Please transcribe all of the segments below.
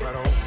I don't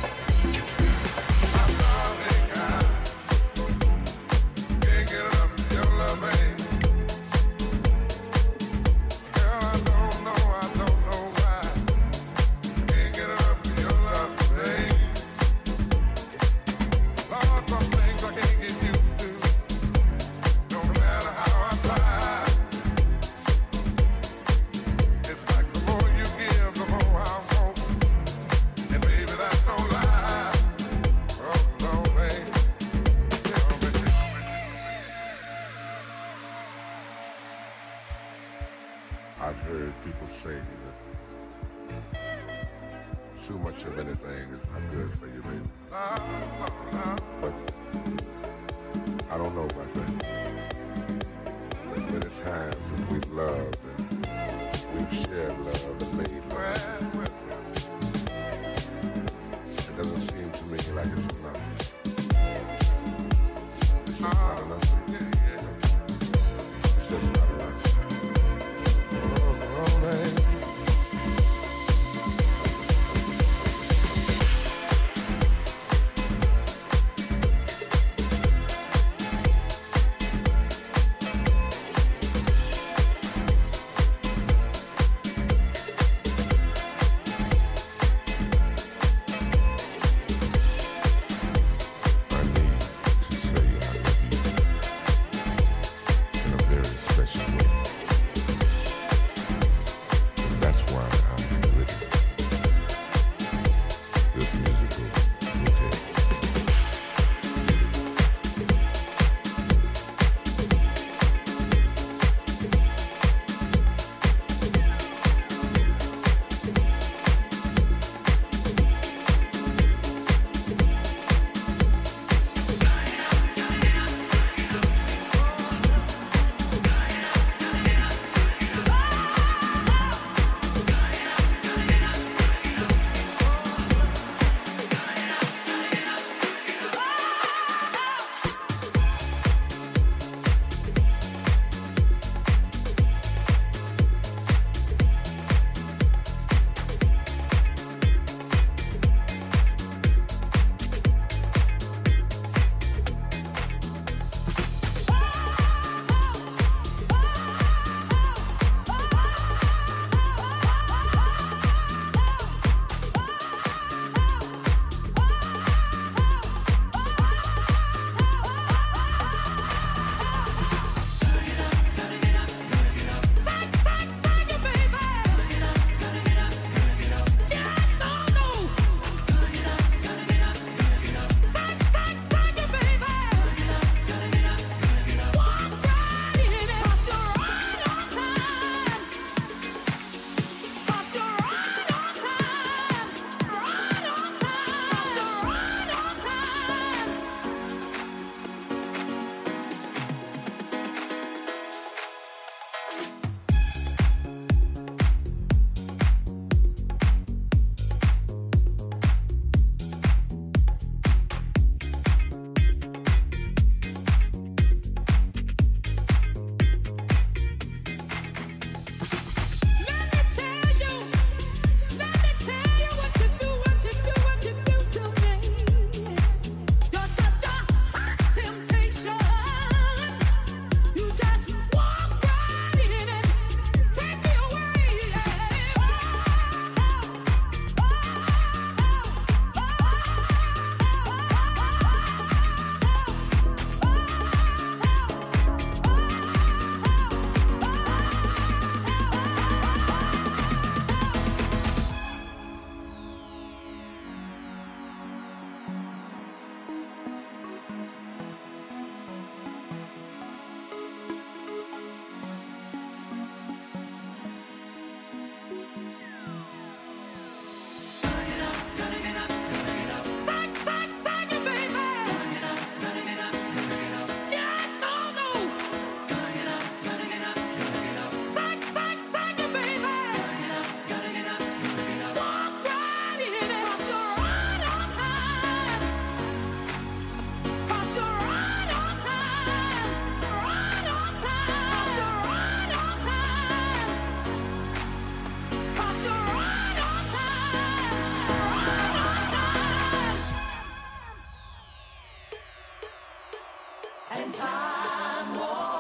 and time won't.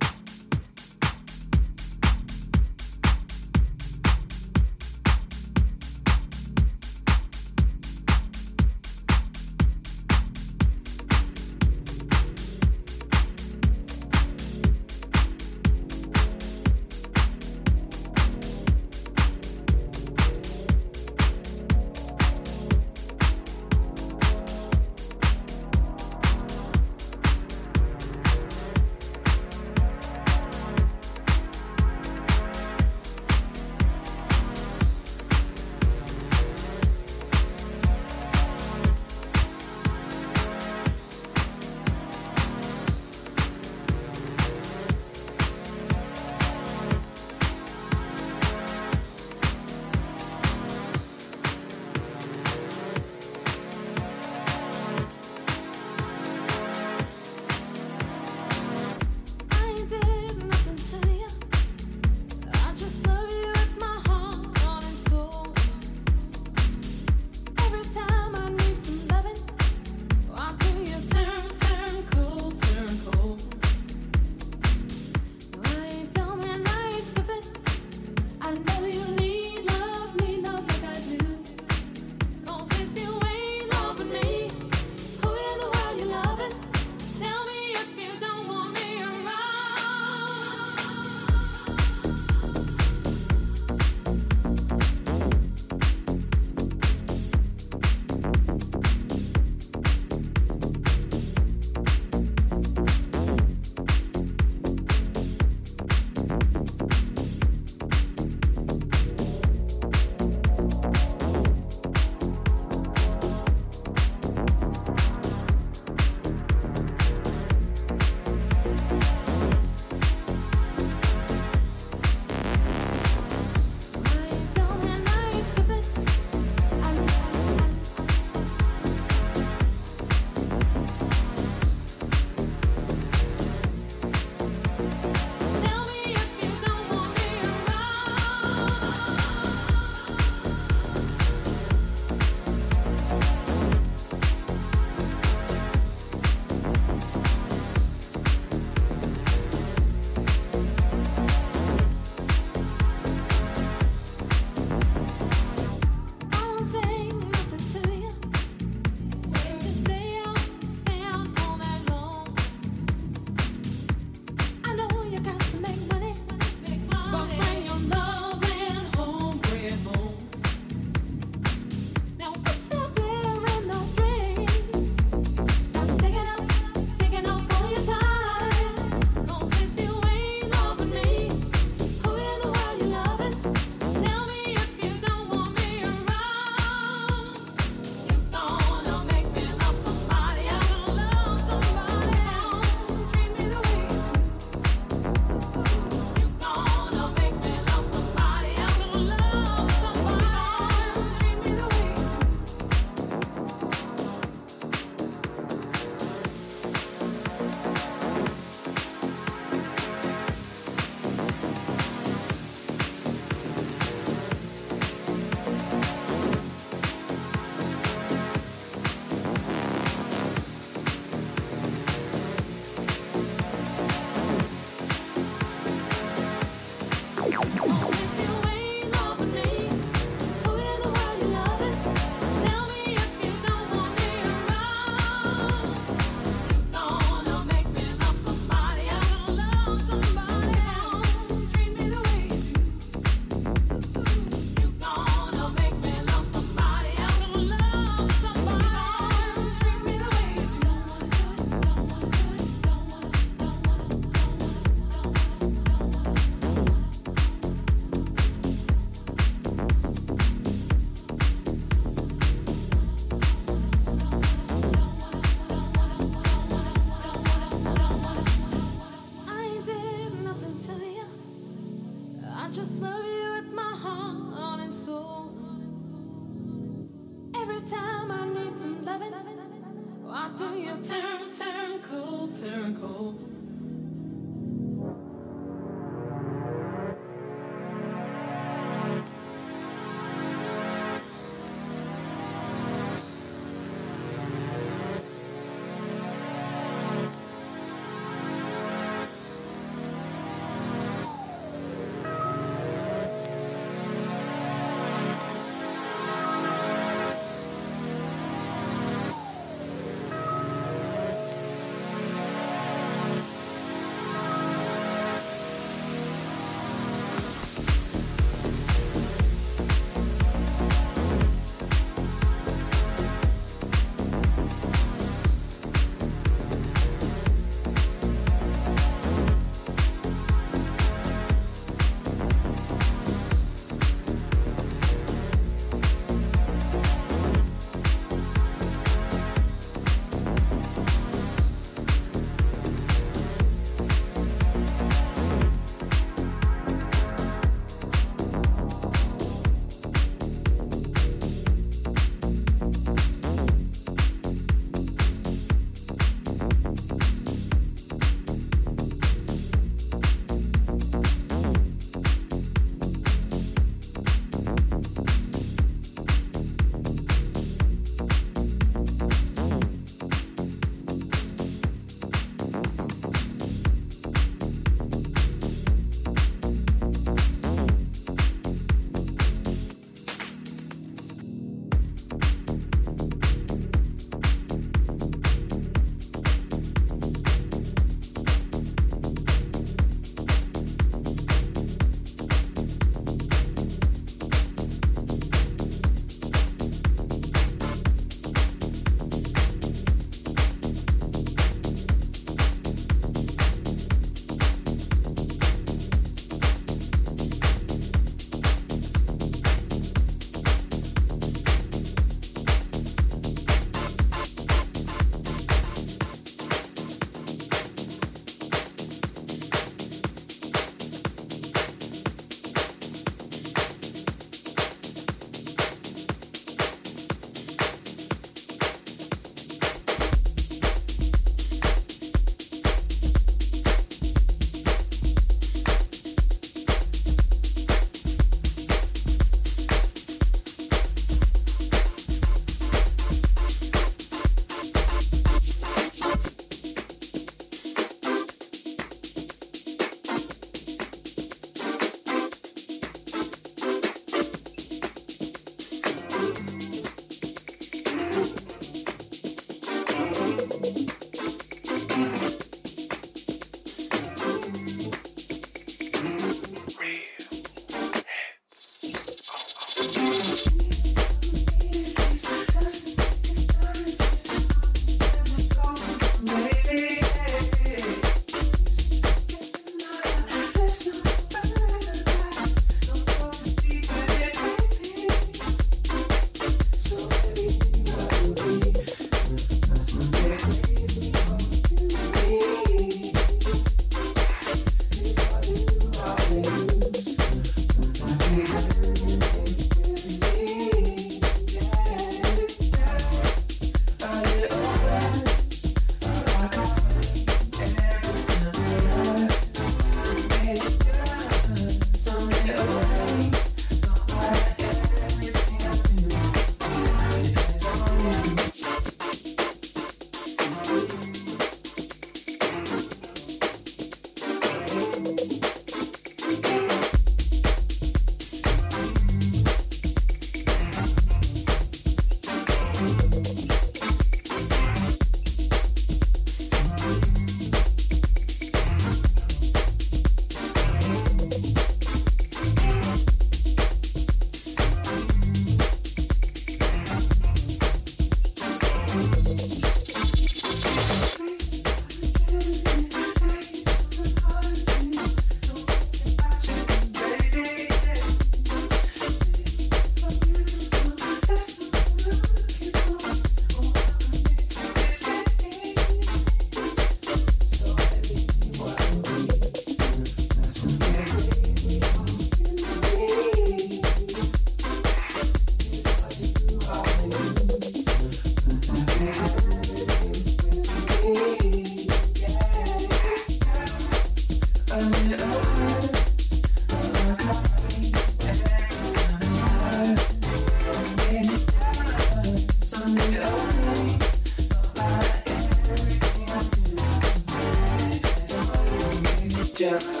Live